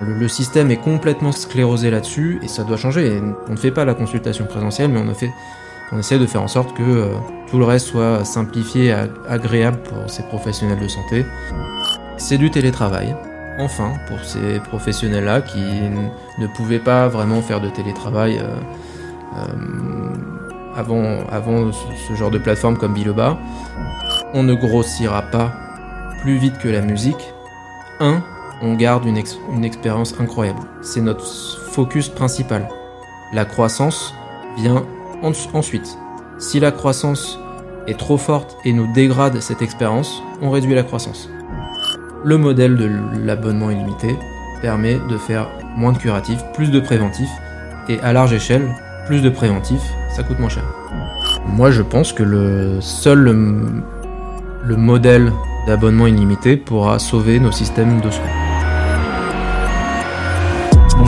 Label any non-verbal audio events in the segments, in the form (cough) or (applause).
Le, système est complètement sclérosé là-dessus et ça doit changer. On ne fait pas la consultation présentielle, mais on, a fait, on essaie de faire en sorte que euh, tout le reste soit simplifié et agréable pour ces professionnels de santé. C'est du télétravail. Enfin, pour ces professionnels-là qui ne pouvaient pas vraiment faire de télétravail euh, euh, avant, avant ce genre de plateforme comme Biloba, on ne grossira pas plus vite que la musique. Un, on garde une, expérience incroyable. C'est notre focus principal. La croissance vient ensuite. Si la croissance est trop forte et nous dégrade cette expérience, on réduit la croissance. Le modèle de l'abonnement illimité permet de faire moins de curatifs, plus de préventifs, et à large échelle, plus de préventifs, ça coûte moins cher. Moi je pense que le seul le modèle d'abonnement illimité pourra sauver nos systèmes de soins.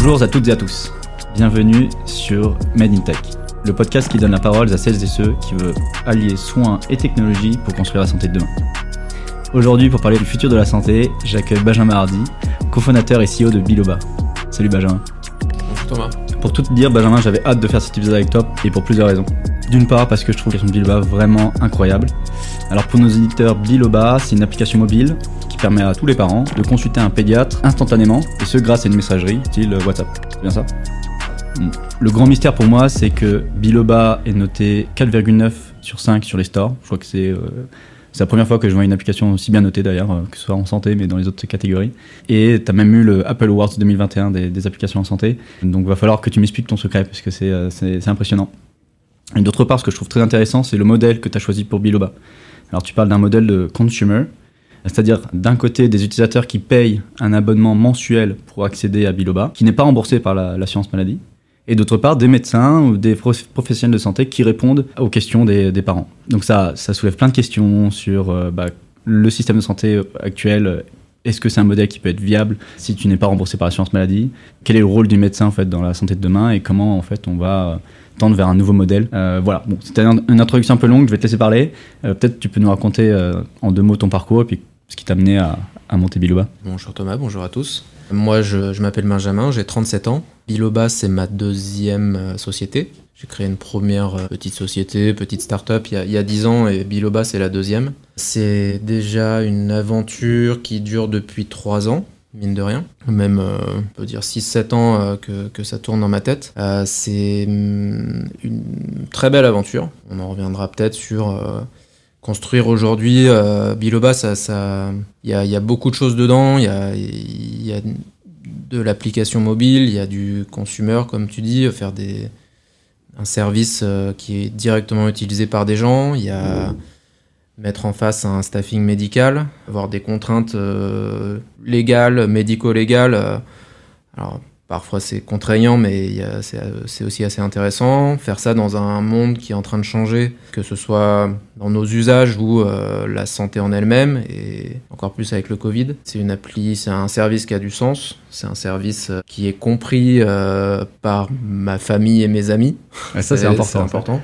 Bonjour à toutes et à tous. Bienvenue sur Made in Tech, le podcast qui donne la parole à celles et ceux qui veulent allier soins et technologie pour construire la santé de demain. Aujourd'hui, pour parler du futur de la santé, j'accueille Benjamin Hardy, cofondateur et CEO de Biloba. Salut Benjamin. Bonjour Thomas. Pour tout te dire, Benjamin, j'avais hâte de faire cet épisode avec toi et pour plusieurs raisons. D'une part, parce que je trouve l'application Biloba vraiment incroyable. Alors pour nos éditeurs, Biloba, c'est une application mobile permet à tous les parents de consulter un pédiatre instantanément, et ce grâce à une messagerie, style WhatsApp. C'est bien ça hmm. Le grand mystère pour moi, c'est que Biloba est noté 4,9 sur 5 sur les stores. Je crois que c'est euh, la première fois que je vois une application aussi bien notée d'ailleurs, euh, que ce soit en santé, mais dans les autres catégories. Et tu as même eu le Apple Awards 2021 des, des, applications en santé. Donc va falloir que tu m'expliques ton secret, parce que c'est euh, impressionnant. Et d'autre part, ce que je trouve très intéressant, c'est le modèle que tu as choisi pour Biloba. Alors tu parles d'un modèle de consumer, c'est-à-dire d'un côté des utilisateurs qui payent un abonnement mensuel pour accéder à Biloba, qui n'est pas remboursé par l'assurance maladie, et d'autre part des médecins ou des professionnels de santé qui répondent aux questions des, parents. Donc ça, soulève plein de questions sur euh, bah, le système de santé actuel. Est-ce que c'est un modèle qui peut être viable si tu n'es pas remboursé par l'assurance maladie? Quel est le rôle du médecin en fait dans la santé de demain? Et comment en fait on va tendre vers un nouveau modèle? Euh, voilà, bon, c'était une introduction un peu longue, je vais te laisser parler. Euh, peut-être tu peux nous raconter euh, en deux mots ton parcours ce qui t'a amené à, à, monter Biloba. Bonjour Thomas, bonjour à tous. Moi, je, m'appelle Benjamin, j'ai 37 ans. Biloba, c'est ma deuxième société. J'ai créé une première petite société, petite start-up il y, a, 10 ans et Biloba, c'est la deuxième. C'est déjà une aventure qui dure depuis 3 ans mine de rien. Même, euh, on peut dire 6-7 ans euh, que, que, ça tourne dans ma tête. Euh, c'est mm, une très belle aventure. On en reviendra peut-être sur construire aujourd'hui Biloba. Ça, il y a, beaucoup de choses dedans. Il y a, de l'application mobile, il y a du consumer, comme tu dis, faire des un service qui est directement utilisé par des gens. Il y a mettre en face un staffing médical, avoir des contraintes euh, légales, médico-légales. Euh, alors, Parfois c'est contraignant, mais c'est aussi assez intéressant. Faire ça dans un monde qui est en train de changer, que ce soit dans nos usages ou euh, la santé en elle-même, et encore plus avec le Covid. C'est une appli, c'est un service qui a du sens. C'est un service euh, qui est compris euh, par ma famille et mes amis. ça c'est important. important.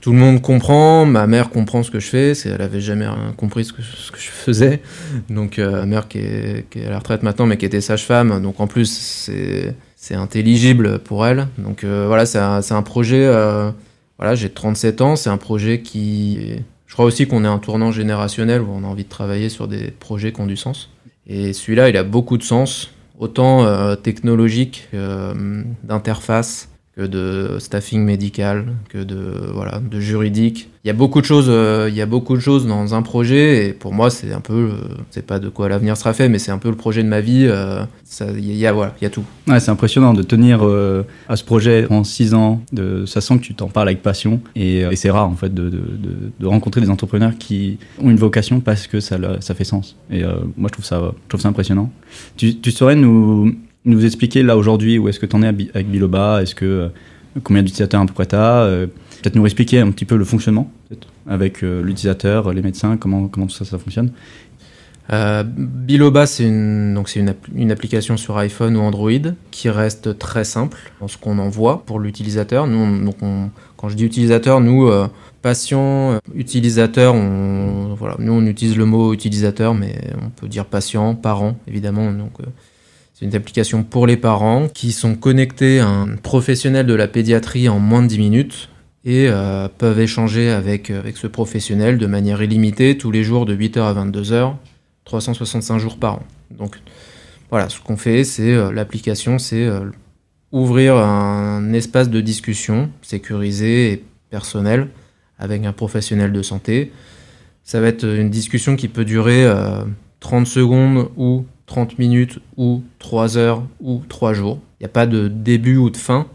Tout le monde comprend. Ma mère comprend ce que je fais. Elle avait jamais compris ce que, ce que je faisais. Donc ma mère qui est, qui est à la retraite maintenant, mais qui était sage-femme. Donc en plus c'est c'est intelligible pour elle. Donc euh, voilà, c'est un, projet. Euh, voilà, j'ai 37 ans, c'est un projet qui. Je crois aussi qu'on est un tournant générationnel où on a envie de travailler sur des projets qui ont du sens. Et celui-là, il a beaucoup de sens, autant euh, technologique, d'interface, que de staffing médical, que de voilà, de juridique. Il y a beaucoup de choses, euh, il y a beaucoup de choses dans un projet et pour moi c'est un peu, euh, c'est pas de quoi l'avenir sera fait, mais c'est un peu le projet de ma vie. Euh, il y a voilà, il y a tout. Ouais, c'est impressionnant de tenir à ce projet en six ans. De, ça sent que tu t'en parles avec passion et, c'est rare en fait de, rencontrer des entrepreneurs qui ont une vocation parce que ça, ça fait sens. Et moi je trouve ça, je trouve ça impressionnant. Tu, tu saurais nous nous expliquer là aujourd'hui où est-ce que tu en es avec Biloba Est-ce que euh, combien d'utilisateurs à peu près tu euh, Peut-être nous expliquer un petit peu le fonctionnement avec euh, l'utilisateur, les médecins, comment, comment tout ça, ça fonctionne Biloba, c'est une, une, application sur iPhone ou Android qui reste très simple dans ce qu'on envoie pour l'utilisateur. Quand je dis utilisateur, nous, patients, utilisateurs, nous on utilise le mot utilisateur, mais on peut dire patient, parent, évidemment. Donc C'est une application pour les parents qui sont connectés à un professionnel de la pédiatrie en moins de 10 minutes et euh, peuvent échanger avec, avec ce professionnel de manière illimitée tous les jours de 8h à 22h, 365 jours par an. Donc voilà, ce qu'on fait, c'est euh, l'application, c'est euh, ouvrir un espace de discussion sécurisé et personnel avec un professionnel de santé. Ça va être une discussion qui peut durer 30 secondes ou 30 minutes ou 3 heures ou 3 jours. Il n'y a pas de début ou de fin.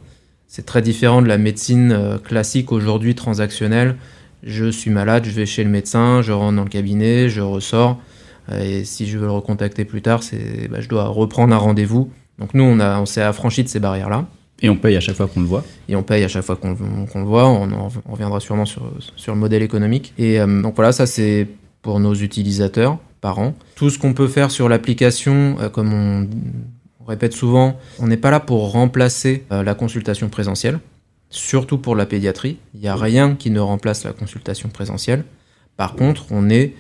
C'est très différent de la médecine euh, classique aujourd'hui transactionnelle. Je suis malade, je vais chez le médecin, je rentre dans le cabinet, je ressors. Euh, et si je veux le recontacter plus tard, c'est, bah, je dois reprendre un rendez-vous. Donc nous, on, a, on s'est affranchi de ces barrières-là. Et on paye à chaque fois qu'on le voit. Et on paye à chaque fois qu'on, le voit. On, en, reviendra sûrement sur, sur le modèle économique. Et euh, donc voilà, ça c'est pour nos utilisateurs par an. Tout ce qu'on peut faire sur l'application, euh, comme on, répète souvent, on n'est pas là pour remplacer euh, la consultation présentielle, surtout pour la pédiatrie. Il n'y a rien qui ne remplace la consultation présentielle. Par contre, on est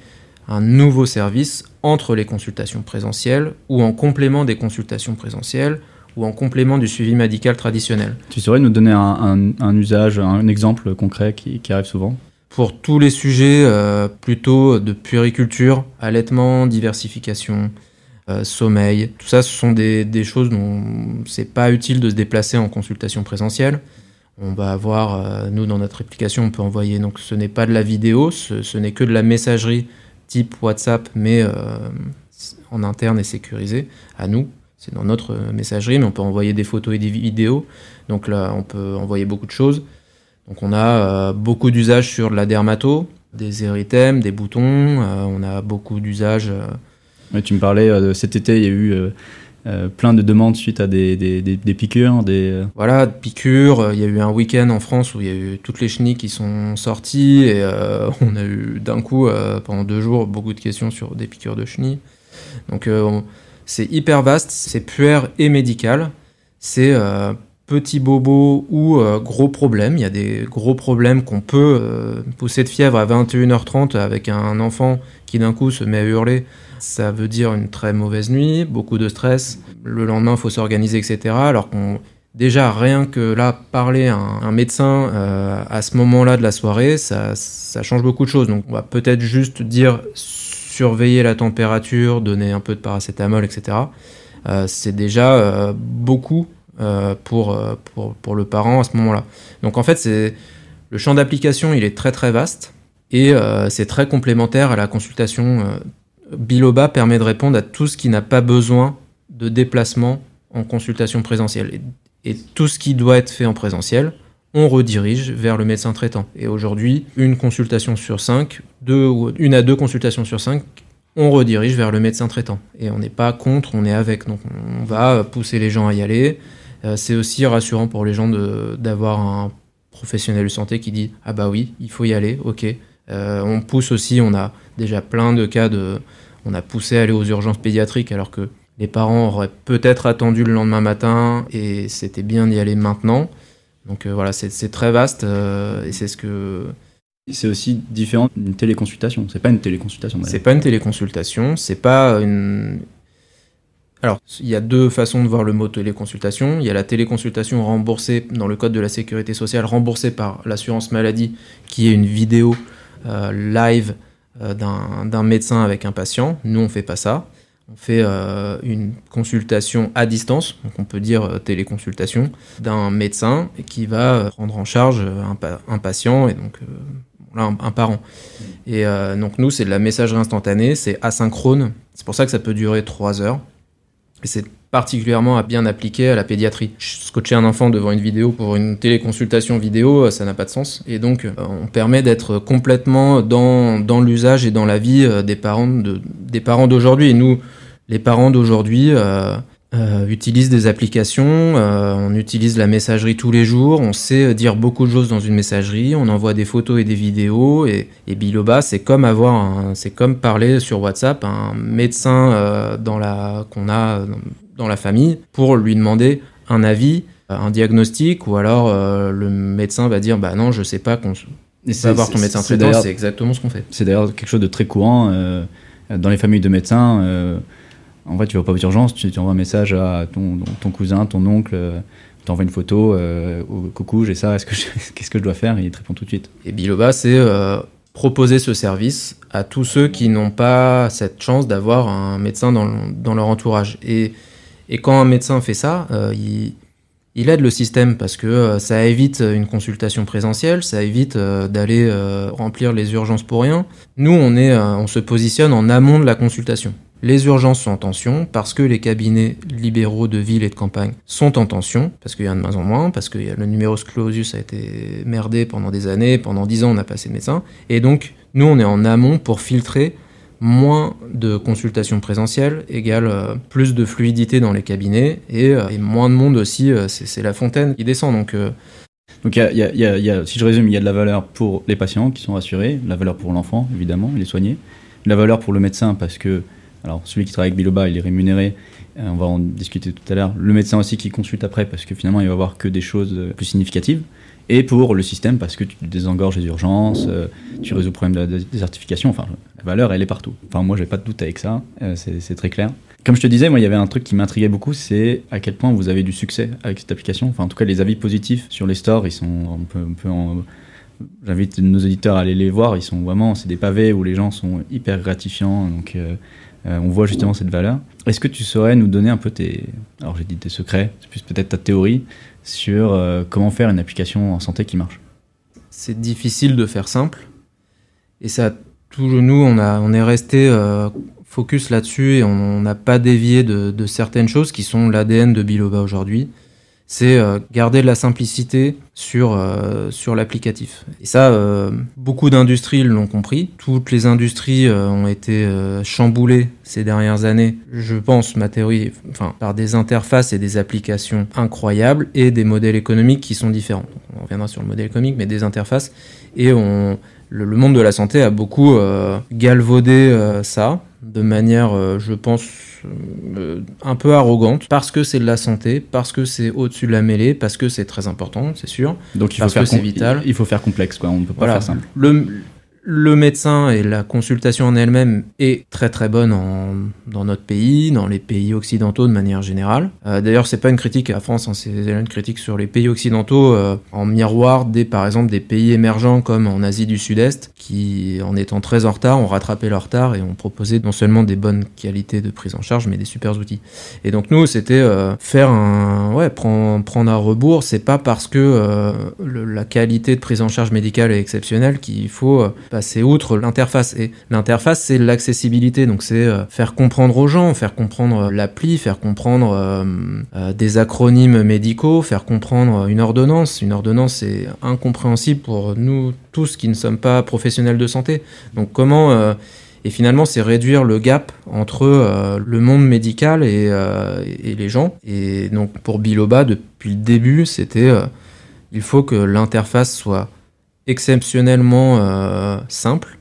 un nouveau service entre les consultations présentielles ou en complément des consultations présentielles ou en complément du suivi médical traditionnel. Tu saurais nous donner un, usage, un exemple concret qui arrive souvent? Pour tous les sujets euh, plutôt de puériculture, allaitement, diversification, euh, sommeil. Tout ça, ce sont des, choses dont c'est pas utile de se déplacer en consultation présentielle. On va avoir, euh, nous dans notre application, on peut envoyer, donc ce n'est pas de la vidéo, ce, n'est que de la messagerie type WhatsApp, mais en interne et sécurisé à nous. C'est dans notre messagerie, mais on peut envoyer des photos et des vidéos. Donc là, on peut envoyer beaucoup de choses. Donc on a euh, beaucoup d'usages sur la dermato, des érythèmes, des boutons, euh, on a beaucoup d'usages. Euh, tu me parlais de cet été, il y a eu plein de demandes suite à des, des, piqûres. Des... Voilà, piqûres. Il y a eu un week-end en France où il y a eu toutes les chenilles qui sont sorties et on a eu d'un coup, pendant deux jours, beaucoup de questions sur des piqûres de chenilles. Donc c'est hyper vaste, c'est puère et médical. C'est petit bobo ou euh, gros problème. Il y a des gros problèmes qu'on peut euh, pousser de fièvre à 21h30 avec un enfant qui d'un coup se met à hurler. Ça veut dire une très mauvaise nuit, beaucoup de stress. Le lendemain, il faut s'organiser, etc. Alors qu'on déjà rien que là parler à un, médecin euh, à ce moment-là de la soirée, ça, change beaucoup de choses. Donc on va peut-être juste dire surveiller la température, donner un peu de paracétamol, etc. c'est déjà beaucoup pour, euh, pour, pour, le parent à ce moment-là. Donc en fait, le champ d'application, il est très très vaste et euh, c'est très complémentaire à la consultation. Biloba permet de répondre à tout ce qui n'a pas besoin de déplacement en consultation présentielle. Et, et, tout ce qui doit être fait en présentiel, on redirige vers le médecin traitant. Et aujourd'hui, une consultation sur cinq, deux, une à deux consultations sur cinq on redirige vers le médecin traitant. Et on n'est pas contre, on est avec. Donc on va pousser les gens à y aller. Euh, c'est aussi rassurant pour les gens d'avoir un professionnel de santé qui dit ah bah oui, il faut y aller, ok. Euh, on pousse aussi, on a déjà plein de cas de, on a poussé à aller aux urgences pédiatriques alors que les parents auraient peut-être attendu le lendemain matin et c'était bien d'y aller maintenant. Donc euh, voilà, c'est très vaste et c'est ce que c'est aussi différent d'une téléconsultation. C'est pas une téléconsultation. C'est pas une téléconsultation. C'est pas une, alors, il y a deux façons de voir le mot téléconsultation. Il y a la téléconsultation remboursée dans le code de la sécurité sociale, remboursée par l'assurance maladie, qui est une vidéo euh, live euh, d'un médecin avec un patient. Nous, on fait pas ça. On fait euh, une consultation à distance, donc on peut dire téléconsultation, d'un médecin qui va prendre en charge un, patient et donc un, un, parent. Et donc nous, c'est de la messagerie instantanée, c'est asynchrone. C'est pour ça que ça peut durer trois heures. Et c'est particulièrement à bien appliquer à la pédiatrie. Scotcher un enfant devant une vidéo pour une téléconsultation vidéo, euh, ça n'a pas de sens. Et donc, euh, on permet d'être complètement dans, dans l'usage et dans la vie euh, des parents de, des parents d'aujourd'hui. Et nous, les parents d'aujourd'hui, utilise des applications, euh, on utilise la messagerie tous les jours, on sait dire beaucoup de choses dans une messagerie, on envoie des photos et des vidéos et, et Biloba c'est comme avoir c'est comme parler sur WhatsApp un médecin euh, dans la qu'on a dans la famille pour lui demander un avis, un diagnostic ou alors le médecin va dire bah non je sais pas qu'on va voir ton médecin traitant, c'est exactement ce qu'on fait. C'est d'ailleurs quelque chose de très courant dans les familles de médecins En vrai, tu vas pas aux urgences, tu envoies un message à ton, cousin, ton oncle, tu envoies une photo, au coucou, j'ai ça, (laughs) qu'est-ce que je dois faire? Et il te répond tout de suite. Et Biloba, c'est proposer ce service à tous ceux qui n'ont pas cette chance d'avoir un médecin dans, leur entourage. Et, et, quand un médecin fait ça, il il aide le système parce que euh, ça évite une consultation présentielle, ça évite euh, d'aller euh, remplir les urgences pour rien. Nous, on, est, on se positionne en amont de la consultation. Les urgences sont en tension parce que les cabinets libéraux de ville et de campagne sont en tension, parce qu'il y en a de moins en moins, parce que le numerus clausus a été merdé pendant des années, pendant dix ans on a passé de médecins, et donc nous on est en amont pour filtrer moins de consultations présentielles égale euh, plus de fluidité dans les cabinets et, euh, moins de monde aussi, euh, c'est la fontaine qui descend. Donc, donc y a, si je résume, il y a de la valeur pour les patients qui sont rassurés, la valeur pour l'enfant, évidemment, il est soigné, de la valeur pour le médecin parce que, alors celui qui travaille avec Biloba, il est rémunéré, on va en discuter tout à l'heure, le médecin aussi qui consulte après parce que finalement il va voir que des choses plus significatives et pour le système parce que tu désengorges les urgences, euh, tu résous le problème de la désertification. Enfin, la valeur, elle est partout. Enfin, moi, j'ai pas de doute avec ça, euh, c'est très clair. Comme je te disais, moi, il y avait un truc qui m'intriguait beaucoup, c'est à quel point vous avez du succès avec cette application. Enfin, en tout cas, les avis positifs sur les stores, ils sont un peu, en... J'invite nos éditeurs à aller les voir. Ils sont vraiment, c'est des pavés où les gens sont hyper gratifiants. Donc, euh, on voit justement cette valeur. Est-ce que tu saurais nous donner un peu tes, alors j'ai dit tes secrets, c'est plus peut-être ta théorie sur euh, comment faire une application en santé qui marche? C'est difficile de faire simple. Et ça, tout nous, on, a, on est resté euh, focus là-dessus et on n'a pas dévié de, certaines choses qui sont l'ADN de Biloba aujourd'hui c'est euh, garder de la simplicité sur, euh, sur l'applicatif. Et ça, euh, beaucoup d'industries l'ont compris. Toutes les industries ont été chamboulées ces dernières années, je pense, ma théorie, enfin, par des interfaces et des applications incroyables et des modèles économiques qui sont différents. on reviendra sur le modèle économique, mais des interfaces. Et on, le, monde de la santé a beaucoup galvaudé ça de manière, je pense, euh, un peu arrogante parce que c'est de la santé, parce que c'est au-dessus de la mêlée, parce que c'est très important, c'est sûr. Donc il faut faire c'est vital. Il faut faire complexe, quoi. On ne peut pas faire simple. Le, le médecin et la consultation en elle-même est très très bonne en, dans notre pays, dans les pays occidentaux de manière générale. Euh, D'ailleurs, c'est pas une critique à France, hein, c'est une critique sur les pays occidentaux euh, en miroir des par exemple des pays émergents comme en Asie du Sud-Est, qui en étant très en retard ont rattrapé leur retard et ont proposé non seulement des bonnes qualités de prise en charge, mais des super outils. Et donc nous, c'était euh, faire un ouais prendre, prendre un rebours. C'est pas parce que euh, le, la qualité de prise en charge médicale est exceptionnelle qu'il faut euh, passer outre l'interface. Et l'interface, c'est l'accessibilité. Donc c'est euh, faire comprendre aux gens, faire comprendre l'appli, faire comprendre euh, euh, des acronymes médicaux, faire comprendre une ordonnance. Une ordonnance est incompréhensible pour nous tous qui ne sommes pas professionnels de santé. Donc comment et finalement, c'est réduire le gap entre le monde médical et, les gens. Et donc, pour Biloba, depuis le début, c'était il faut que l'interface soit exceptionnellement euh, simple,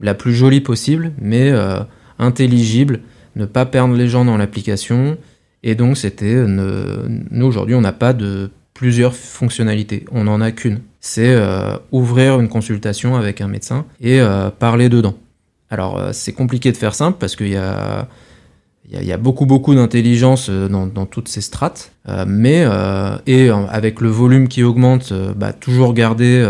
la plus jolie possible, mais euh, intelligible, ne pas perdre les gens dans l'application. Et donc, c'était. Nous, aujourd'hui, on n'a pas de plusieurs fonctionnalités. On n'en a qu'une. C'est euh, ouvrir une consultation avec un médecin et parler dedans. Alors, c'est compliqué de faire simple parce qu'il y a. Il y, a beaucoup beaucoup d'intelligence dans, dans, toutes ces strates, mais et avec le volume qui augmente, bah, toujours garder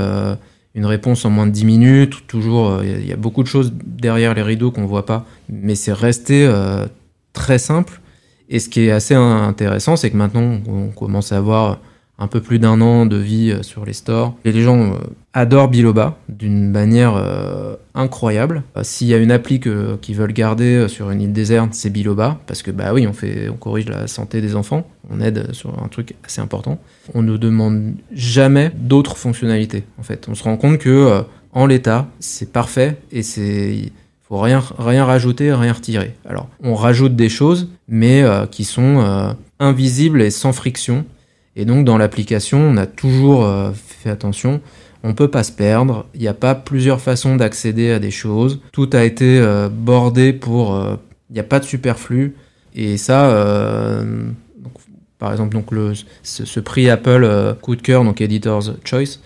une réponse en moins de 10 minutes, toujours, il euh, y, a beaucoup de choses derrière les rideaux qu'on voit pas, mais c'est resté euh, très simple. Et ce qui est assez intéressant, c'est que maintenant, on commence à avoir un peu plus d'un an de vie euh, sur les stores. Et les gens euh, adorent Biloba d'une manière euh, incroyable. S'il y a une appli qu'ils veulent garder sur une île déserte, c'est Biloba, parce que bah oui, on, fait, on corrige la santé des enfants, on aide sur un truc assez important. On ne demande jamais d'autres fonctionnalités, en fait. On se rend compte que en l'état, c'est parfait et c'est faut rien, rien rajouter, rien retirer. Alors, on rajoute des choses, mais qui sont invisibles et sans friction. Et donc dans l'application, on a toujours euh, fait attention, on peut pas se perdre, il n'y a pas plusieurs façons d'accéder à des choses, tout a été euh, bordé pour... Euh, il n'y a pas de superflu, et ça... par exemple, donc le, ce, prix Apple coup de cœur, donc Editor's Choice,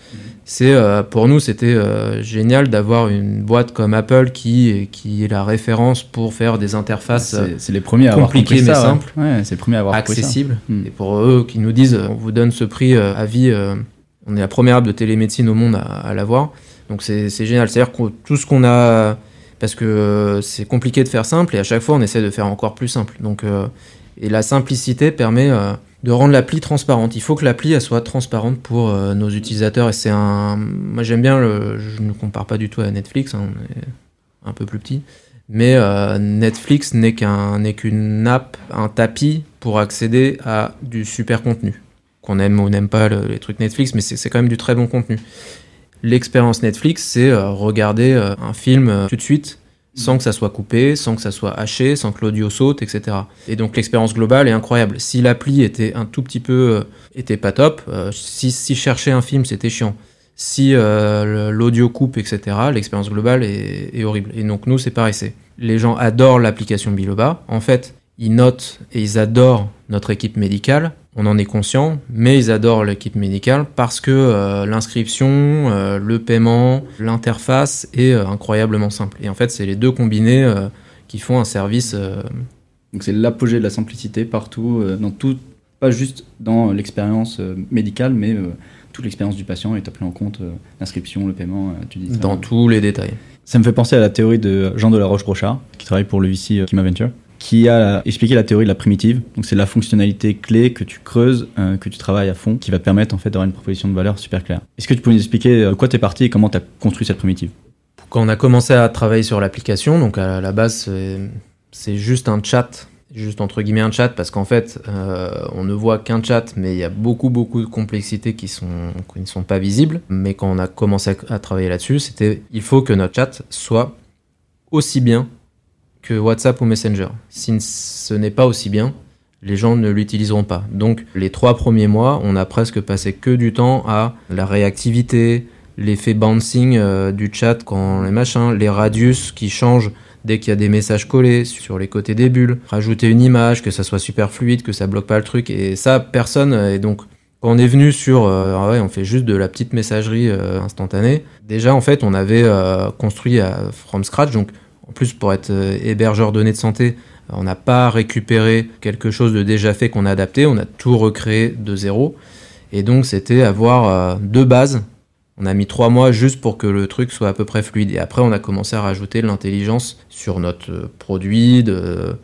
C'est euh, pour nous c'était euh, génial d'avoir une boîte comme Apple qui qui est la référence pour faire des interfaces C'est les premiers à avoir compliquées mais ça, simples, Ouais, c'est les premiers à avoir compris ça. accessibles. Hmm. Et pour eux qui nous disent on vous donne ce prix euh, à vie, on est la première app de télémédecine au monde à, à l'avoir. Donc c'est c'est génial. C'est-à-dire que tout ce qu'on a parce que c'est compliqué de faire simple et à chaque fois on essaie de faire encore plus simple. Donc et la simplicité permet de rendre l'appli transparente. Il faut que l'appli soit transparente pour euh, nos utilisateurs et c'est un. Moi j'aime bien le. Je ne compare pas du tout à Netflix. hein, on est un peu plus petit. Mais euh, Netflix n'est qu'un n'est qu'une app, un tapis pour accéder à du super contenu. Qu'on aime ou n'aime pas le- les trucs Netflix, mais c'est quand même du très bon contenu. L'expérience Netflix, c'est euh, regarder un film tout de suite sans que ça soit coupé, sans que ça soit haché, sans que l'audio saute, etc. Et donc l'expérience globale est incroyable. Si l'appli était un tout petit peu, euh, était pas top, euh, si, si chercher un film c'était chiant, si euh, l'audio coupe, etc., l'expérience globale est, est horrible. Et donc nous c'est pareil, c'est les gens adorent l'application Biloba. En fait, ils notent et ils adorent notre équipe médicale. On en est conscient, mais ils adorent l'équipe médicale parce que euh, l'inscription, euh, le paiement, l'interface est euh, incroyablement simple. Et en fait, c'est les deux combinés euh, qui font un service. euh, Donc c'est l'apogée de la simplicité partout, euh, dans tout, pas juste dans l'expérience euh, médicale, mais euh, toute l'expérience du patient est pris en compte, euh, l'inscription, le paiement, euh, tu dis ça. dans tous les détails. Ça me fait penser à la théorie de Jean de la Roche-Brochard, qui travaille pour le VC Kima Venture, qui a expliqué la théorie de la primitive. Donc c'est la fonctionnalité clé que tu creuses, euh, que tu travailles à fond, qui va permettre en fait d'avoir une proposition de valeur super claire. Est-ce que tu peux nous expliquer euh, de quoi tu es parti et comment tu as construit cette primitive? Quand on a commencé à travailler sur l'application, donc à la base, c'est- juste un chat, juste entre guillemets un chat, parce qu'en fait, euh, on ne voit qu'un chat, mais il y a beaucoup, beaucoup de complexités qui, ne sont pas visibles. Mais quand on a commencé à travailler là-dessus, c'était il faut que notre chat soit aussi bien que WhatsApp ou Messenger. Si ce n'est pas aussi bien, les gens ne l'utiliseront pas. Donc les trois premiers mois, on a presque passé que du temps à la réactivité, l'effet bouncing euh, du chat quand les machins, les radius qui changent dès qu'il y a des messages collés sur les côtés des bulles, rajouter une image, que ça soit super fluide, que ça bloque pas le truc. Et ça, personne. Et donc, quand on est venu sur, euh, ah ouais, on fait juste de la petite messagerie euh, instantanée. Déjà, en fait, on avait euh, construit à, from scratch. Donc, en plus, pour être euh, hébergeur données de santé, on n'a pas récupéré quelque chose de déjà fait qu'on a adapté. On a tout recréé de zéro. Et donc, c'était avoir euh, deux bases. On a mis trois mois juste pour que le truc soit à peu près fluide. Et après, on a commencé à rajouter de l'intelligence sur notre euh, produit, de,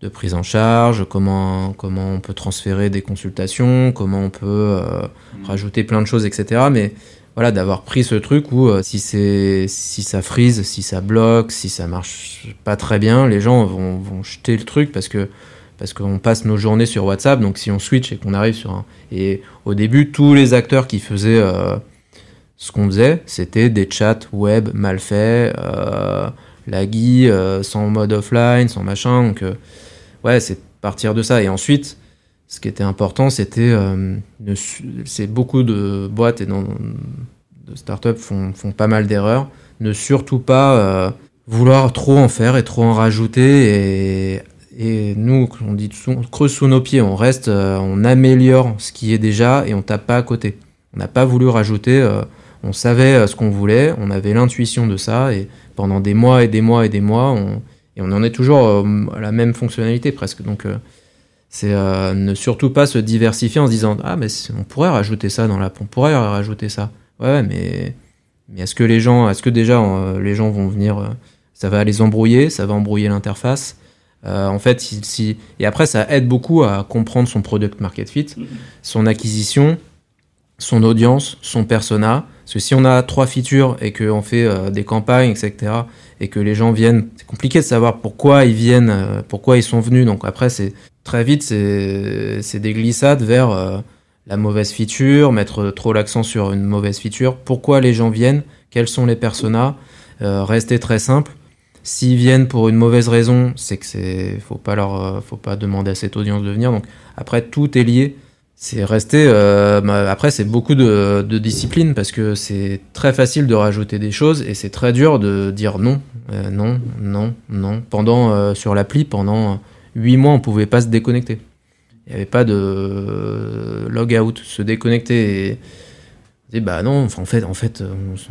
de prise en charge, comment, comment on peut transférer des consultations, comment on peut euh, rajouter plein de choses, etc. Mais voilà, d'avoir pris ce truc où euh, si, c'est, si ça freeze, si ça bloque, si ça marche pas très bien, les gens vont, vont jeter le truc parce que parce qu'on passe nos journées sur WhatsApp. Donc si on switch et qu'on arrive sur un... Et au début, tous les acteurs qui faisaient euh, ce qu'on faisait, c'était des chats web mal faits, euh, laggy, euh, sans mode offline, sans machin. Donc ouais, c'est partir de ça. Et ensuite, ce qui était important, c'était... euh, c'est beaucoup de boîtes et de startups font, pas mal d'erreurs. Ne surtout pas euh, vouloir trop en faire et trop en rajouter. Et, nous, on dit on creuse sous nos pieds, on reste, euh, on améliore ce qui est déjà et on tape pas à côté. On n'a pas voulu rajouter. on savait ce qu'on voulait, on avait l'intuition de ça et pendant des mois et des mois et des mois, on, et on en est toujours à la même fonctionnalité presque. Donc c'est euh, ne surtout pas se diversifier en se disant ah mais on pourrait rajouter ça dans l'app, on pourrait rajouter ça. Ouais, mais mais est-ce que les gens, est-ce que déjà euh, les gens vont venir, euh, ça va les embrouiller, ça va embrouiller l'interface. En fait, si, si- et après ça aide beaucoup à comprendre son product market fit, son acquisition, son audience, son persona. Parce que si on a trois features et qu'on fait euh, des campagnes, etc., et que les gens viennent, c'est compliqué de savoir pourquoi ils viennent, euh, pourquoi ils sont venus. Donc après, c'est très vite, c'est des glissades vers euh, la mauvaise feature, mettre trop l'accent sur une mauvaise feature. Pourquoi les gens viennent? Quels sont les personas? Euh, Rester très simple. S'ils viennent pour une mauvaise raison, c'est que c'est, faut pas leur, euh, faut pas demander à cette audience de venir. Donc après, tout est lié. C'est rester. euh, bah, après, c'est beaucoup de, discipline parce que c'est très facile de rajouter des choses et c'est très dur de dire non, non, non, non. Pendant sur l'appli, pendant huit mois, on pouvait pas se déconnecter. Il n'y avait pas de log out, se déconnecter. Et On dit bah non, en fait, en fait,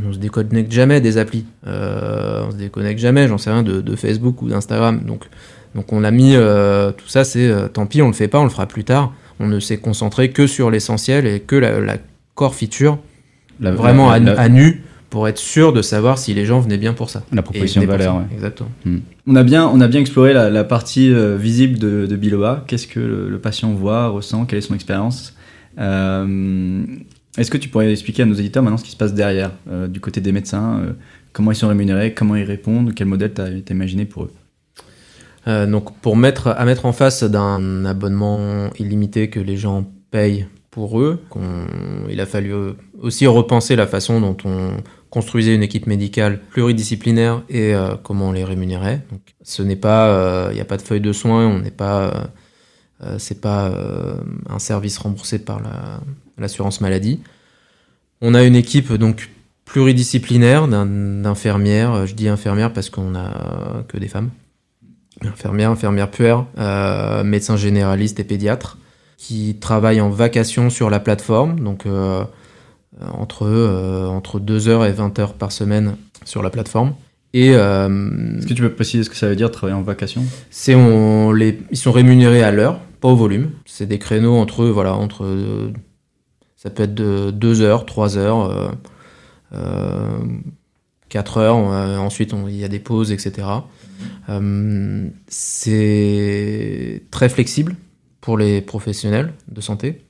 on, se déconnecte jamais des applis. Euh, on se déconnecte jamais, j'en sais rien, de, Facebook ou d'Instagram. Donc, donc on a mis euh, tout ça, c'est euh, tant pis, on le fait pas, on le fera plus tard. On ne s'est concentré que sur l'essentiel et que la, core feature, vraiment à, nu pour être sûr de savoir si les gens venaient bien pour ça. La proposition de valeur, Exactement. Hmm. On, a bien, on a bien exploré la, partie visible de, de Biloba. Qu'est-ce que le, patient voit, ressent, quelle est son expérience? Est-ce que tu pourrais expliquer à nos éditeurs maintenant ce qui se passe derrière, euh, du côté des médecins, euh, comment ils sont rémunérés, comment ils répondent, quel modèle tu as, imaginé pour eux? Euh, Donc pour mettre, à mettre en face d'un abonnement illimité que les gens payent pour eux, il a fallu aussi repenser la façon dont on construisait une équipe médicale pluridisciplinaire et comment on les rémunérait. Ce n'est pas, il n'y a pas de feuille de soins, on n'est pas, c'est pas un service remboursé par la l'assurance maladie. On a une équipe donc pluridisciplinaire d'infirmières. Je dis infirmières parce qu'on a que des femmes. Infirmières, infirmières puères, euh, médecins généralistes et pédiatres qui travaillent en vacation sur la plateforme, donc euh, entre, euh, entre 2h et 20h par semaine sur la plateforme. Et est-ce que tu peux préciser ce que ça veut dire travailler en vacation? C'est on les ils sont rémunérés à l'heure, pas au volume. C'est des créneaux entre voilà entre ça peut être de 2 heures, 3 heures, 4 euh, heures. ensuite, il y a des pauses, etc. Euh, c'est très flexible pour les professionnels de santé.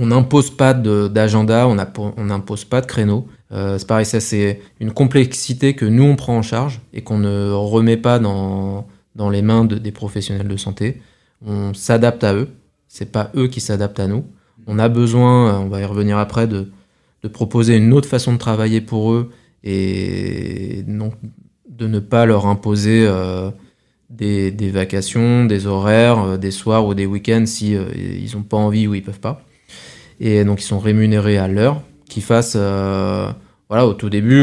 On n'impose pas d'agenda, on n'impose pas de créneau. Euh, c'est pareil, ça c'est une complexité que nous on prend en charge et qu'on ne remet pas dans, les mains des professionnels de santé. On s'adapte à eux, c'est pas eux qui s'adaptent à nous on a besoin, on va y revenir après, de, proposer une autre façon de travailler pour eux et donc de ne pas leur imposer euh, des, vacations, des horaires, euh, des soirs ou des week-ends si n'ont pas envie ou ils peuvent pas. Et donc ils sont rémunérés à l'heure, qu'ils fassent, voilà, au tout début,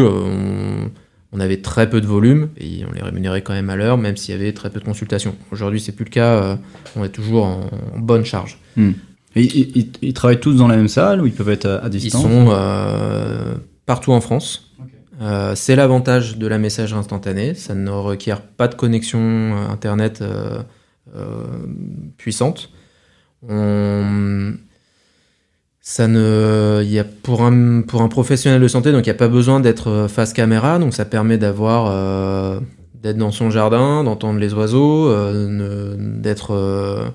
on, avait très peu de volume et on les rémunérait quand même à l'heure, même s'il y avait très peu de consultations. Aujourd'hui, c'est plus le cas, on est toujours en, bonne charge. Hmm. ils, travaillent tous dans la même salle ou ils peuvent être à, distance Ils sont euh, partout en France. Euh, c'est l'avantage de la messagerie instantanée. Ça ne requiert pas de connexion euh, Internet puissante. Ça ne, y a pour un, pour un professionnel de santé, il n'y a pas besoin d'être face caméra, donc ça permet d'avoir, d'être dans son jardin, d'entendre les oiseaux, d'être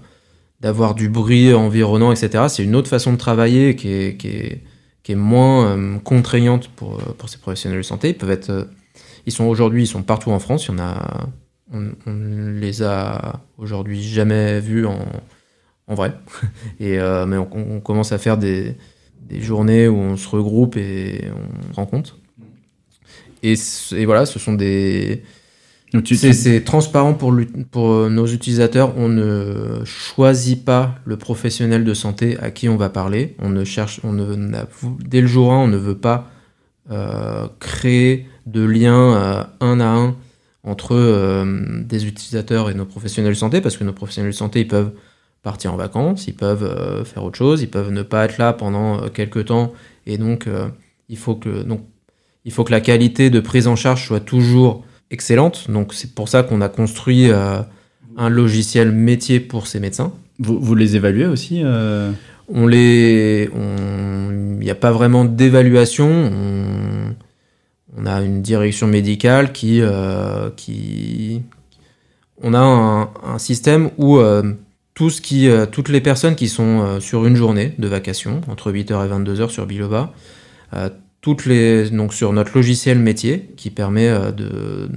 d'avoir du bruit environnant, etc. C'est une autre façon de travailler qui est, qui est, qui est moins euh, contraignante pour, euh, pour ces professionnels de santé. Ils peuvent être, euh, ils sont aujourd'hui, ils sont partout en France. Il a, on, les a aujourd'hui jamais vus en, en vrai. (laughs) Et, mais on, commence à faire des, des, journées où on se regroupe et on se rencontre. Et, et voilà, ce sont des, c'est transparent pour, pour euh, nos utilisateurs. On ne choisit pas le professionnel de santé à qui on va parler. On ne cherche, on ne, dès le jour 1, on ne veut pas euh, créer de lien euh, un à un entre des utilisateurs et nos professionnels de santé, parce que nos professionnels de santé, ils peuvent partir en vacances, ils peuvent faire autre chose, ils peuvent ne pas être là pendant quelques temps, et donc il faut que donc il faut que la qualité de prise en charge soit toujours excellente. Donc c'est pour ça qu'on a construit euh, un logiciel métier pour ces médecins. Vous, vous les évaluez aussi euh? On les, il n'y a pas vraiment d'évaluation. On... on, a une direction médicale qui, euh, qui, on a un, système où tout qui, toutes les personnes qui sont sur une journée de vacation entre 8h et 22h sur Biloba toutes les, donc sur notre logiciel métier qui permet euh, de,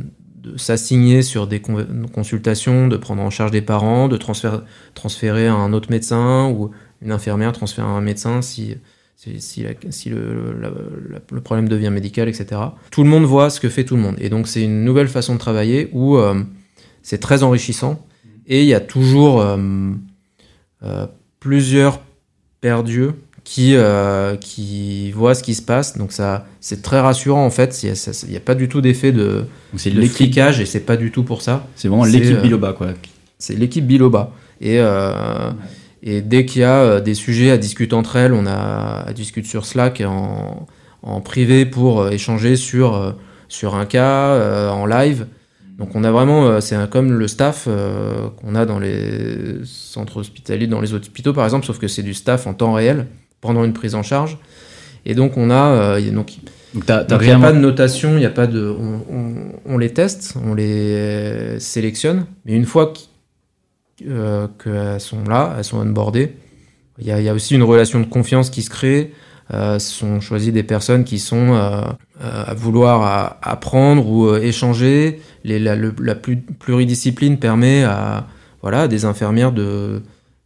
s'assigner sur des consultations, de prendre en charge des parents, de transférer à un autre médecin ou une infirmière transférer à un médecin si, si, le, problème devient médical, etc. Tout le monde voit ce que fait tout le monde. Et donc c'est une nouvelle façon de travailler où euh, c'est très enrichissant et il y a toujours euh, plusieurs paires d'yeux qui, euh, qui voit ce qui se passe. Donc ça, c'est très rassurant en fait. Il n'y a, pas du tout d'effet de l'écliquage et c'est pas du tout pour ça. C'est vraiment l'équipe euh, Biloba quoi. C'est l'équipe Biloba. Et, euh, Et dès qu'il y a des sujets à discuter entre elles, on a à discuter sur Slack en, en privé pour échanger sur, sur un cas, en live. Donc on a vraiment, c'est comme le staff qu'on a dans les centres hospitaliers, dans les hôpitaux par exemple, sauf que c'est du staff en temps réel pendant une prise en charge. Et donc on a, donc donc, il n'y a pas de notation, il a pas de. On, les teste, on les sélectionne, mais une fois euh, qu'elles sont là, elles sont onboardées, il y, a, aussi une relation de confiance qui se crée. Euh, sont choisis des personnes qui sont euh, euh, à vouloir apprendre ou échanger. Les, la, pluridiscipline permet à voilà des infirmières de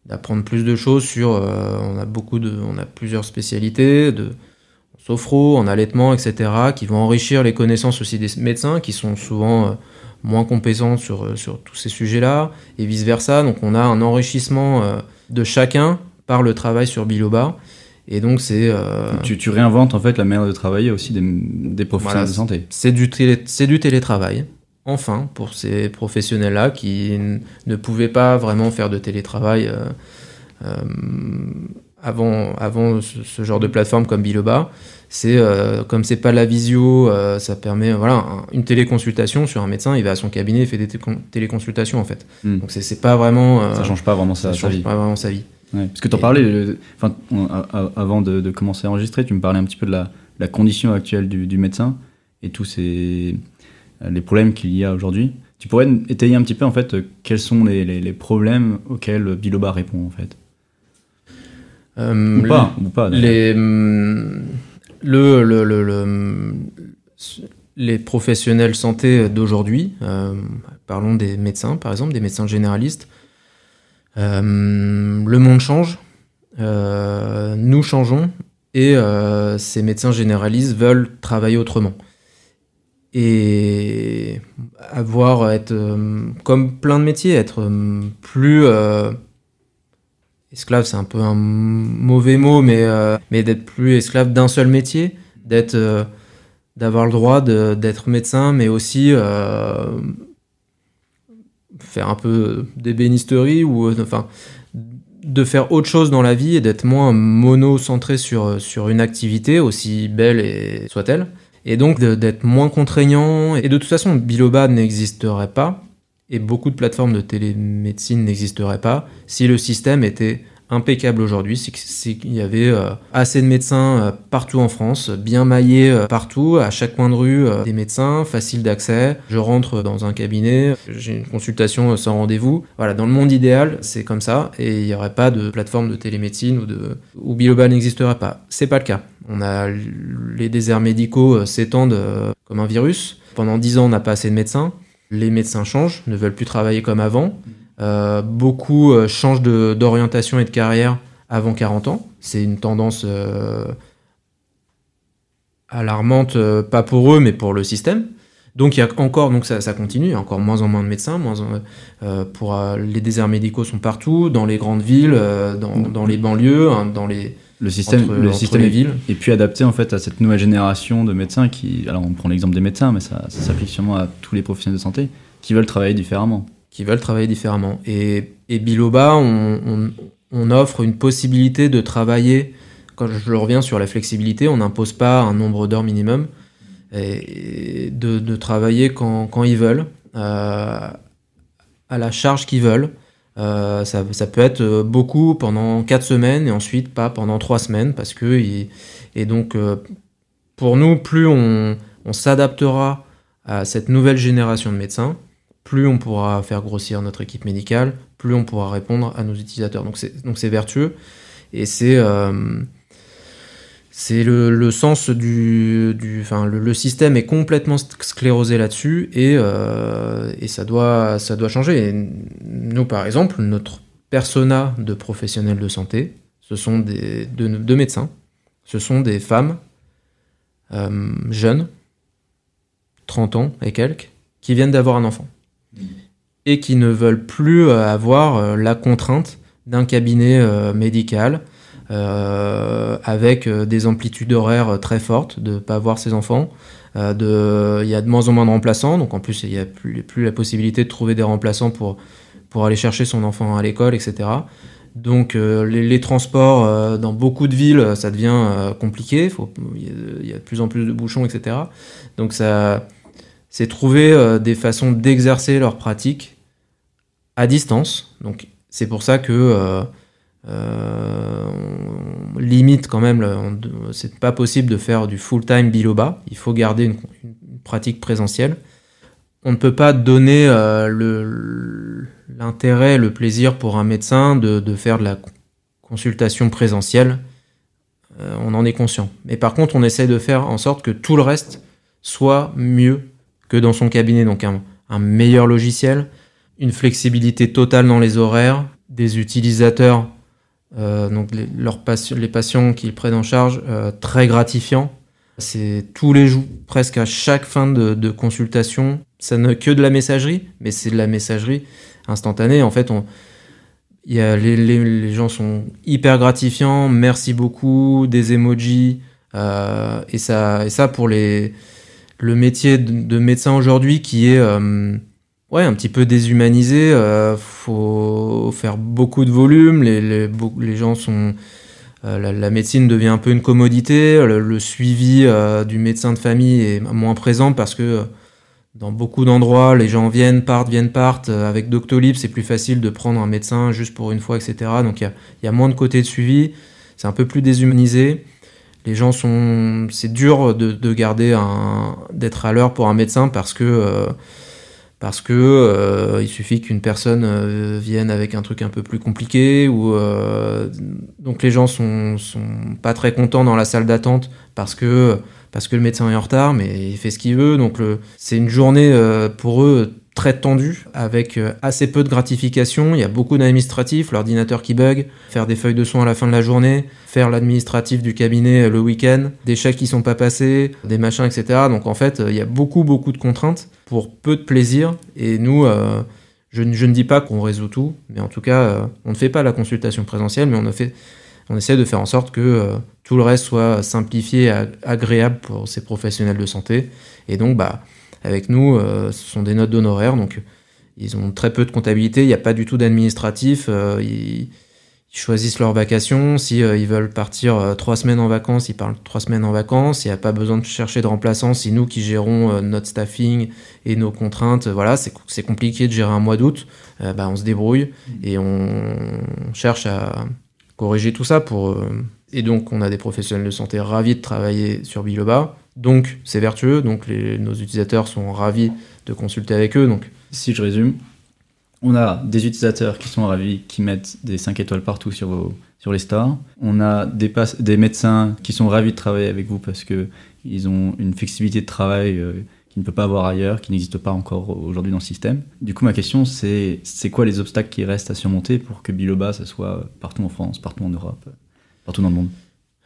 d'apprendre plus de choses sur. on a beaucoup de, on a plusieurs spécialités de sophro, en allaitement, etc., qui vont enrichir les connaissances aussi des médecins, qui sont souvent euh, moins compétents sur, euh, sur tous ces sujets-là, et vice-versa. Donc on a un enrichissement euh, de chacun par le travail sur Biloba. Et donc c'est... Tu, tu, réinventes en fait la manière de travailler aussi des, des professionnels de santé. C'est du, du télétravail, enfin, pour ces professionnels-là qui ne pouvaient pas vraiment faire de télétravail avant, avant ce, genre de plateforme comme Biloba. C'est euh, comme c'est pas la visio, euh, ça permet voilà une téléconsultation sur un médecin, il va à son cabinet, il fait des téléconsultations en fait. Hmm. Donc c'est pas vraiment euh, ça change pas vraiment ça, ça change pas vraiment sa vie. Parce que tu en parlais, enfin avant de, commencer à enregistrer, tu me parlais un petit peu de la, la condition actuelle du, du, médecin et tous ces les problèmes qu'il y a aujourd'hui. Tu pourrais étayer un petit peu en fait quels sont les, les, les problèmes auxquels Biloba répond en fait? Euh, ou pas, ou pas les, mm, le, le, le, les professionnels santé d'aujourd'hui, euh, parlons des médecins par exemple, des médecins généralistes, le monde change, nous changeons et ces médecins généralistes veulent travailler autrement. Et avoir, être, comme plein de métiers, être plus esclave, c'est un peu un mauvais mot, mais, euh, mais d'être plus esclave d'un seul métier, d'être, euh, d'avoir le droit d'être médecin, mais aussi euh, faire un peu d'ébénisterie ou enfin de faire autre chose dans la vie et d'être moins mono-centré sur, sur une activité, aussi belle soit-elle. Et donc d'être moins contraignant. Et de toute façon, Biloba n'existerait pas et beaucoup de plateformes de télémédecine n'existeraient pas si le système était impeccable aujourd'hui, c'est qu'il y avait euh, assez de médecins euh, partout en France, bien maillés euh, partout, à chaque coin de rue, des médecins, facile d'accès. Je rentre dans un cabinet, j'ai une consultation sans rendez-vous. Voilà, dans le monde idéal, c'est comme ça, et il n'y aurait pas de plateforme de télémédecine ou de où Biloba n'existerait pas. C'est pas le cas. On a les déserts médicaux s'étendent comme un virus. Pendant dix ans, on n'a pas assez de médecins les médecins changent, ne veulent plus travailler comme avant. Euh, beaucoup euh, changent d'orientation et de carrière avant 40 ans. C'est une tendance euh, alarmante, pas pour eux, mais pour le système. Donc il y a encore, donc ça, ça, continue, il y a encore moins en moins de médecins. Moins pour les déserts médicaux sont partout, dans les grandes villes, dans, dans, les banlieues, hein, dans les le système, le système est, villes. et puis adapté en fait à cette nouvelle génération de médecins qui, alors on prend l'exemple des médecins, mais ça, s'applique sûrement à tous les professionnels de santé qui veulent travailler différemment. Qui veulent travailler différemment. Et, et Biloba, on, on, offre une possibilité de travailler. Quand je reviens sur la flexibilité, on n'impose pas un nombre d'heures minimum et de, de, travailler quand, quand ils veulent, euh, à la charge qu'ils veulent. Euh, ça, ça, peut être beaucoup pendant 4 semaines et ensuite pas pendant 3 semaines parce que et donc euh, pour nous plus on, on s'adaptera à cette nouvelle génération de médecins plus on pourra faire grossir notre équipe médicale plus on pourra répondre à nos utilisateurs. Donc c'est vertueux. Et c'est euh, le, sens du, du le, système est complètement sclérosé là-dessus et, euh, ça doit changer. Nous par exemple notre persona de professionnels de santé, ce sont des de, de médecins, ce sont des femmes euh, jeunes, 30 ans et quelques, qui viennent d'avoir un enfant et qui ne veulent plus avoir euh, la contrainte d'un cabinet euh, médical euh, avec euh, des amplitudes horaires très fortes, de ne pas voir ses enfants. Euh, de, il y a de moins en moins de remplaçants, donc en plus il n'y a plus, plus, la possibilité de trouver des remplaçants pour, pour aller chercher son enfant à l'école, etc. Donc les, les, transports dans beaucoup de villes, ça devient compliqué. Il y, a de plus en plus de bouchons, etc. Donc ça, c'est trouver des façons d'exercer leur pratique à distance. Donc c'est pour ça que euh, on limite quand même, c'est pas possible de faire du full-time biloba, il faut garder une, pratique présentielle. On ne peut pas donner euh, l'intérêt, le, plaisir pour un médecin de, faire de la consultation présentielle. Euh, on en est conscient. Mais par contre, on essaie de faire en sorte que tout le reste soit mieux que dans son cabinet. Donc un meilleur logiciel, une flexibilité totale dans les horaires, des utilisateurs euh, donc les, leurs patients, les patients qu'ils prennent en charge, euh, très gratifiant. C'est tous les jours, presque à chaque fin de, consultation. Ça n'est que de la messagerie, mais c'est de la messagerie instantanée. En fait, on, y a les, les, gens sont hyper gratifiants. Merci beaucoup, des emojis. Euh, et, ça, et ça, pour les, le métier de, de médecin aujourd'hui qui est ouais, un petit peu déshumanisé. Euh, faut faire beaucoup de volume. Les, les, les gens sont. Euh, la, médecine devient un peu une commodité. Le, suivi euh, du médecin de famille est moins présent parce que dans beaucoup d'endroits, les gens viennent, partent, viennent, partent. Avec Doctolib, c'est plus facile de prendre un médecin juste pour une fois, etc. Donc il y, y a, moins de côtés de suivi. C'est un peu plus déshumanisé. Les gens sont. C'est dur de garder un. d'être à l'heure pour un médecin parce que parce que euh, il suffit qu'une personne euh, vienne avec un truc un peu plus compliqué ou euh, donc les gens sont, sont pas très contents dans la salle d'attente parce que parce que le médecin est en retard mais il fait ce qu'il veut. Donc c'est une journée pour eux très tendu, avec euh, assez peu de gratification. Il y a beaucoup d'administratifs, l'ordinateur qui bug, faire des feuilles de soins à la fin de la journée, faire l'administratif du cabinet euh, le week-end, des chèques qui sont pas passés, des machins, etc. Donc en fait, euh, il y a beaucoup, beaucoup de contraintes pour peu de plaisir. Et nous, je, ne dis pas qu'on résout tout, mais en tout cas, on ne fait pas la consultation présentielle, mais on, essaie de faire en sorte que tout le reste soit simplifié agréable pour ces professionnels de santé. Et donc, bah, avec nous, euh, ce sont des notes d'honoraires, donc ils ont très peu de comptabilité, il n'y a pas du tout d'administratif. Euh, ils, choisissent leurs vacations. Si euh, ils veulent partir trois semaines en vacances, ils parlent trois semaines en vacances. Il n'y a pas besoin de chercher de remplaçants. C'est nous qui gérons notre staffing et nos contraintes. Voilà, c'est compliqué de gérer un mois d'août. bah, on se débrouille et on cherche à corriger tout ça pour. Et donc, on a des professionnels de santé ravis de travailler sur Biloba. Donc c'est vertueux, donc nos utilisateurs sont ravis de consulter avec eux. Donc. Si je résume, on a des utilisateurs qui sont ravis, qui mettent des 5 étoiles partout sur, sur les stores. On a des, des médecins qui sont ravis de travailler avec vous parce qu'ils ont une flexibilité de travail euh, qui ne peut pas avoir ailleurs, qui n'existe pas encore aujourd'hui dans le système. Du coup, ma question, c'est c'est quoi les obstacles qui restent à surmonter pour que Biloba, ça soit partout en France, partout en Europe, partout dans le monde?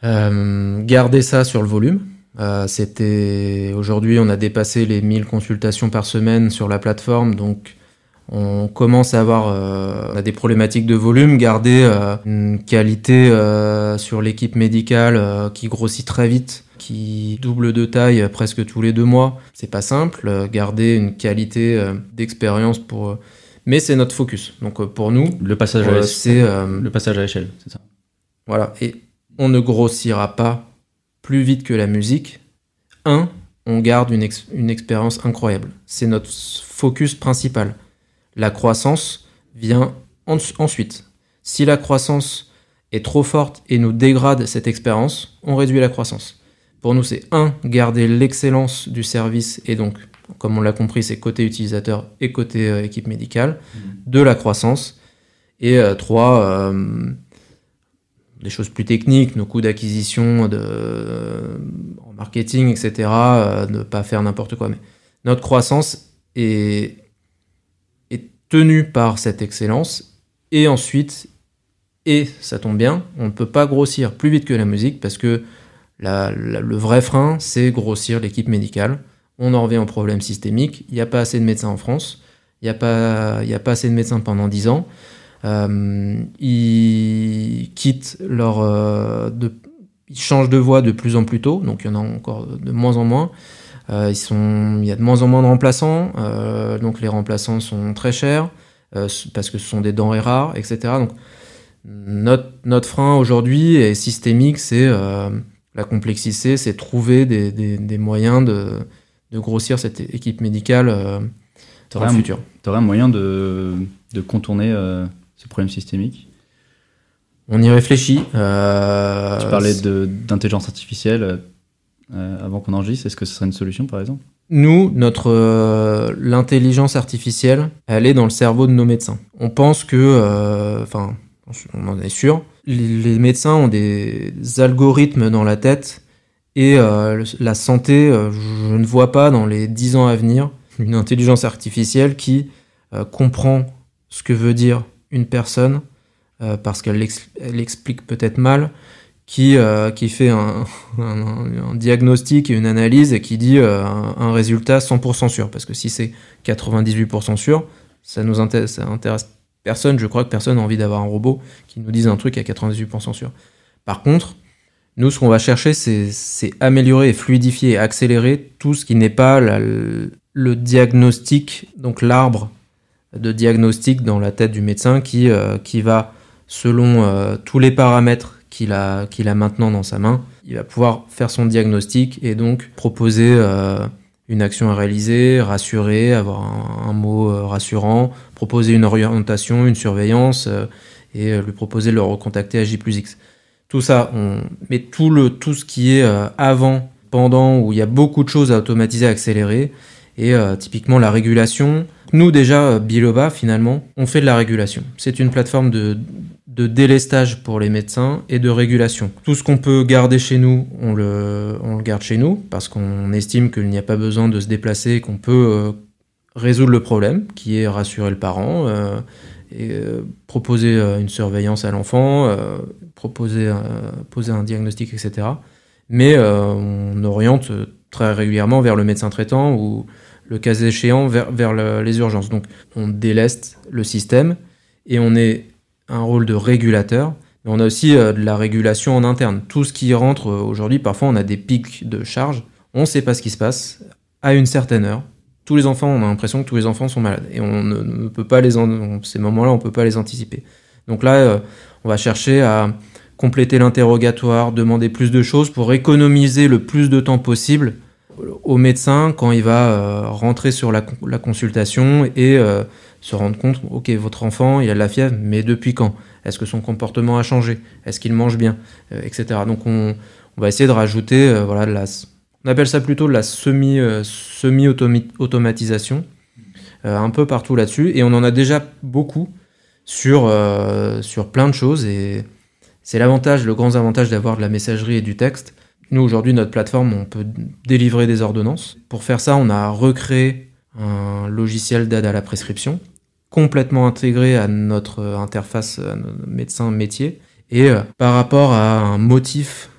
Euh, Garder ça sur le volume euh, c'était aujourd'hui, on a dépassé les 1000 consultations par semaine sur la plateforme, donc on commence à avoir euh, des problématiques de volume, garder euh, une qualité sur l'équipe médicale qui grossit très vite, qui double de taille presque tous les deux mois. C'est pas simple, garder une qualité d'expérience pour. Mais c'est notre focus. Donc pour nous, le passage à c'est le passage à l'échelle, c'est ça. Voilà, et on ne grossira pas plus vite que la musique, un, on garde une, une expérience incroyable. C'est notre focus principal. La croissance vient ensuite. Si la croissance est trop forte et nous dégrade cette expérience, on réduit la croissance. Pour nous, c'est un, garder l'excellence du service et donc, comme on l'a compris, c'est côté utilisateur et côté euh, équipe médicale, mmh. de la croissance. Et euh, trois, euh, des choses plus techniques, nos coûts d'acquisition de, en marketing, etc., euh, ne pas faire n'importe quoi. Mais notre croissance est, tenue par cette excellence. Et ensuite, et ça tombe bien, on ne peut pas grossir plus vite que la musique parce que le vrai frein, c'est grossir l'équipe médicale. On en revient au problème systémique. Il n'y a pas assez de médecins en France. Il n'y a, a pas assez de médecins pendant 10 ans. Euh, ils quittent leur. Euh, de, ils changent de voie de plus en plus tôt, donc il y en a encore de moins en moins. Euh, ils sont, il y a de moins en moins de remplaçants, donc les remplaçants sont très chers parce que ce sont des denrées rares, etc. Donc Notre, notre frein aujourd'hui est systémique, c'est la complexité, c'est trouver des, des, moyens de, de, grossir cette équipe médicale dans le futur. Tu aurais un moyen de, de contourner ce problème systémique On y réfléchit. tu parlais d'intelligence artificielle avant qu'on enregistre. Est-ce que ce serait une solution, par exemple? Nous, notre euh, l'intelligence artificielle, elle est dans le cerveau de nos médecins. On pense que, euh, enfin, on en est sûr, les, médecins ont des algorithmes dans la tête et euh, la santé, je ne vois pas dans les dix ans à venir une intelligence artificielle qui comprend ce que veut dire une personne parce qu'elle explique peut-être mal, qui, euh, qui fait (laughs) un, un, diagnostic et une analyse et qui dit euh, un, résultat 100% sûr. Parce que si c'est 98% sûr, ça nous intéresse, personne. Je crois que personne n'a envie d'avoir un robot qui nous dise un truc à 98% sûr. Par contre, nous, ce qu'on va chercher, c'est améliorer, fluidifier accélérer tout ce qui n'est pas le diagnostic, donc l'arbre de diagnostic dans la tête du médecin qui, euh, qui va, selon tous les paramètres qu'il a, qu'il a maintenant dans sa main. Il va pouvoir faire son diagnostic et donc proposer euh, une action à réaliser, rassurer, avoir un, mot euh, rassurant, proposer une orientation, une surveillance euh, et lui proposer de le recontacter à J plus X. Tout ça, on met tout, le, tout ce qui est avant, pendant, où il y a beaucoup de choses à automatiser, à accélérer. Et typiquement la régulation. Nous déjà, Biloba, finalement, on fait de la régulation. C'est une plateforme de, de délestage pour les médecins et de régulation. Tout ce qu'on peut garder chez nous, on le, on le garde chez nous parce qu'on estime qu'il n'y a pas besoin de se déplacer, qu'on peut euh, résoudre le problème, qui est rassurer le parent, euh, et euh, proposer une surveillance à l'enfant, proposer poser un diagnostic, etc. Mais on oriente très régulièrement vers le médecin traitant ou le cas échéant vers, les urgences. Donc on déleste le système et on est un rôle de régulateur, mais on a aussi euh, de la régulation en interne. Tout ce qui rentre euh, aujourd'hui, parfois on a des pics de charge, on ne sait pas ce qui se passe à une certaine heure. Tous les enfants, on a l'impression que tous les enfants sont malades et on ne, peut pas les ces moments-là, on peut pas les anticiper. Donc là, euh, on va chercher à compléter l'interrogatoire, demander plus de choses pour économiser le plus de temps possible au médecin quand il va rentrer sur la, consultation et se rendre compte, ok, votre enfant, il a de la fièvre, mais depuis quand? Est-ce que son comportement a changé? Est-ce qu'il mange bien? Euh, Etc. Donc on, va essayer de rajouter, euh, voilà, la, on appelle ça plutôt de la semi, euh, semi automatisation, un peu partout là-dessus, et on en a déjà beaucoup sur, sur plein de choses, et c'est l'avantage, le grand avantage d'avoir de la messagerie et du texte. Nous aujourd'hui, notre plateforme, on peut délivrer des ordonnances. Pour faire ça, on a recréé un logiciel d'aide à la prescription, complètement intégré à notre interface médecin-métier. Et euh, par rapport à un motif,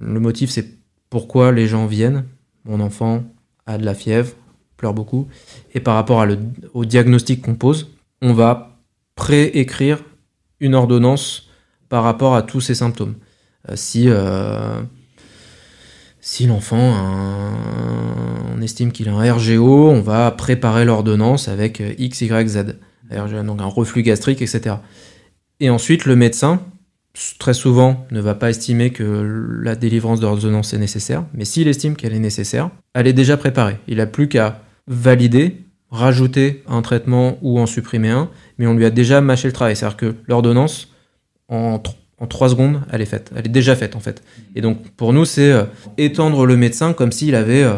le motif c'est pourquoi les gens viennent. Mon enfant a de la fièvre, pleure beaucoup. Et par rapport à le, au diagnostic qu'on pose, on va préécrire une ordonnance par rapport à tous ces symptômes. Euh, si euh, si l'enfant, on estime qu'il a un RGO, on va préparer l'ordonnance avec X, Y, Z. Donc un reflux gastrique, etc. Et ensuite, le médecin, très souvent, ne va pas estimer que la délivrance d'ordonnance est nécessaire, mais s'il estime qu'elle est nécessaire, elle est déjà préparée. Il n'a plus qu'à valider, rajouter un traitement ou en supprimer un, mais on lui a déjà mâché le travail. C'est-à-dire que l'ordonnance, en en trois secondes, elle est faite. Elle est déjà faite en fait. Et donc pour nous, c'est euh, étendre le médecin comme s'il avait euh,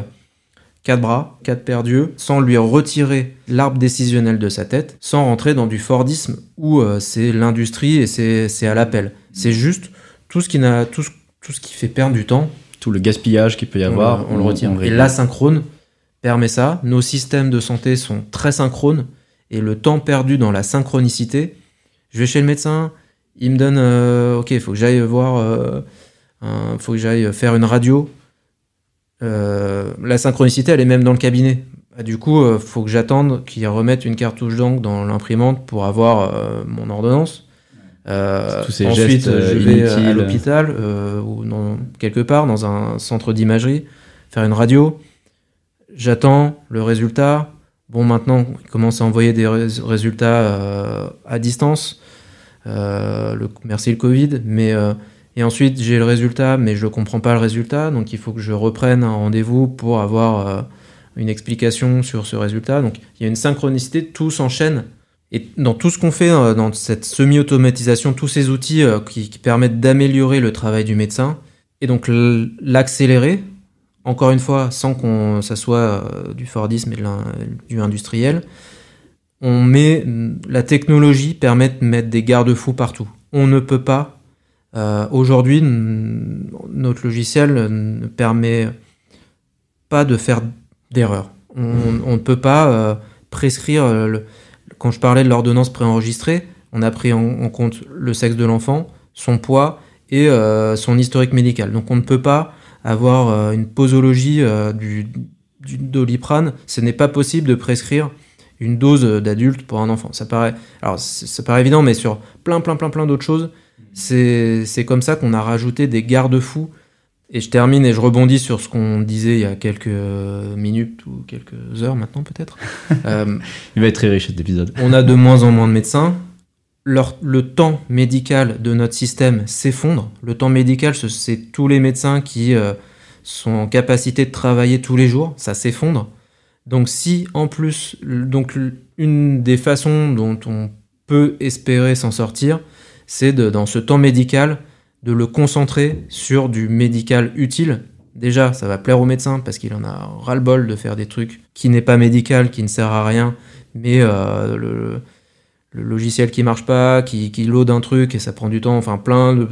quatre bras, quatre paires d'yeux, sans lui retirer l'arbre décisionnel de sa tête, sans rentrer dans du Fordisme où euh, c'est l'industrie et c'est à l'appel. C'est juste tout ce qui n'a tout, tout ce qui fait perdre du temps. Tout le gaspillage qu'il peut y avoir, on, le retire. et l'asynchrone permet ça. Nos systèmes de santé sont très synchrones et le temps perdu dans la synchronicité. Je vais chez le médecin, il me donne, euh, ok, il faut que j'aille voir, il euh, faut que j'aille faire une radio. Euh, la synchronicité, elle est même dans le cabinet. Bah, du coup, il faut que j'attende qu'il remette une cartouche d'encre dans l'imprimante pour avoir mon ordonnance. ensuite, je vais à l'hôpital ou quelque part dans un centre d'imagerie faire une radio. J'attends le résultat. Bon, maintenant, il commence à envoyer des résultats à distance. Le, merci le Covid, mais et ensuite j'ai le résultat, mais je ne comprends pas le résultat, donc il faut que je reprenne un rendez-vous pour avoir une explication sur ce résultat. Donc il y a une synchronicité, tout s'enchaîne. Et dans tout ce qu'on fait dans cette semi-automatisation, tous ces outils qui, permettent d'améliorer le travail du médecin, et donc l'accélérer, encore une fois, sans qu'on ça soit euh, du Fordisme et du industriel, on met la technologie permet de mettre des garde-fous partout. On ne peut pas euh, aujourd'hui notre logiciel ne permet pas de faire d'erreur. On, ne peut pas euh, prescrire. quand je parlais de l'ordonnance préenregistrée, on a pris en, compte le sexe de l'enfant, son poids et son historique médical. Donc on ne peut pas avoir euh, une posologie euh, du, du doliprane, ce n'est pas possible de prescrire une dose d'adulte pour un enfant. Ça paraît, alors ça paraît évident, mais sur plein, plein, plein, plein d'autres choses, c'est comme ça qu'on a rajouté des garde-fous. Et je termine et je rebondis sur ce qu'on disait il y a quelques minutes ou quelques heures maintenant peut-être. (laughs) Euh, il va être très riche cet épisode. On a de moins en moins de médecins le temps médical de notre système s'effondre. Le temps médical, c'est tous les médecins qui euh, sont en capacité de travailler tous les jours, ça s'effondre. Donc si en plus, donc une des façons dont on peut espérer s'en sortir, c'est dans ce temps médical de le concentrer sur du médical utile. Déjà, ça va plaire aux médecins parce qu'il en a ras-le-bol de faire des trucs qui n'est pas médical, qui ne sert à rien, mais euh, le, le logiciel qui marche pas, qui, qui load un truc et ça prend du temps, enfin plein de...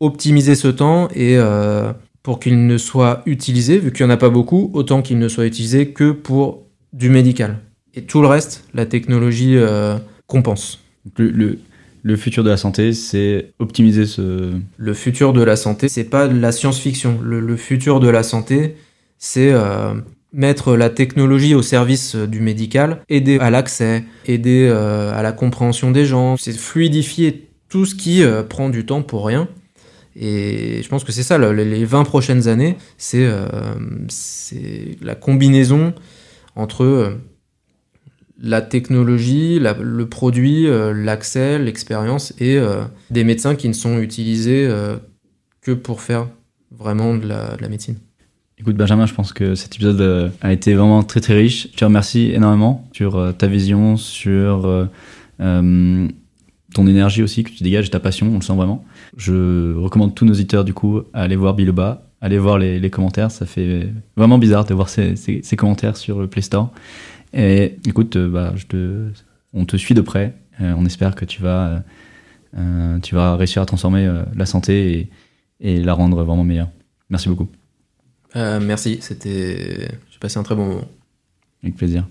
Optimiser ce temps et euh, pour qu'il ne soit utilisé, vu qu'il n'y en a pas beaucoup, autant qu'il ne soit utilisé que pour du médical. Et tout le reste, la technologie euh, compense. Le, le, futur de la santé, c'est optimiser ce... Le futur de la santé, c'est pas de la science-fiction. Le, le, futur de la santé, c'est euh, mettre la technologie au service euh, du médical, aider à l'accès, aider euh, à la compréhension des gens, c'est fluidifier tout ce qui prend du temps pour rien. Et je pense que c'est ça, les 20 prochaines années, c'est la combinaison entre la technologie, le produit, l'accès, l'expérience et des médecins qui ne sont utilisés que pour faire vraiment de la médecine. Écoute Benjamin, je pense que cet épisode euh, a été vraiment très très riche. Je te remercie énormément sur euh, ta vision, sur euh, ton énergie aussi que tu dégages et ta passion, on le sent vraiment. Je recommande tous nos auditeurs du coup à aller voir Biloba, aller voir les, commentaires. Ça fait vraiment bizarre de voir ces, commentaires sur le Play Store. Et écoute, bah, je te, on te suit de près. on espère que tu vas, tu vas réussir à transformer la santé et, et la rendre vraiment meilleure. Merci beaucoup. Euh, merci, c'était. J'ai passé un très bon moment. Avec plaisir.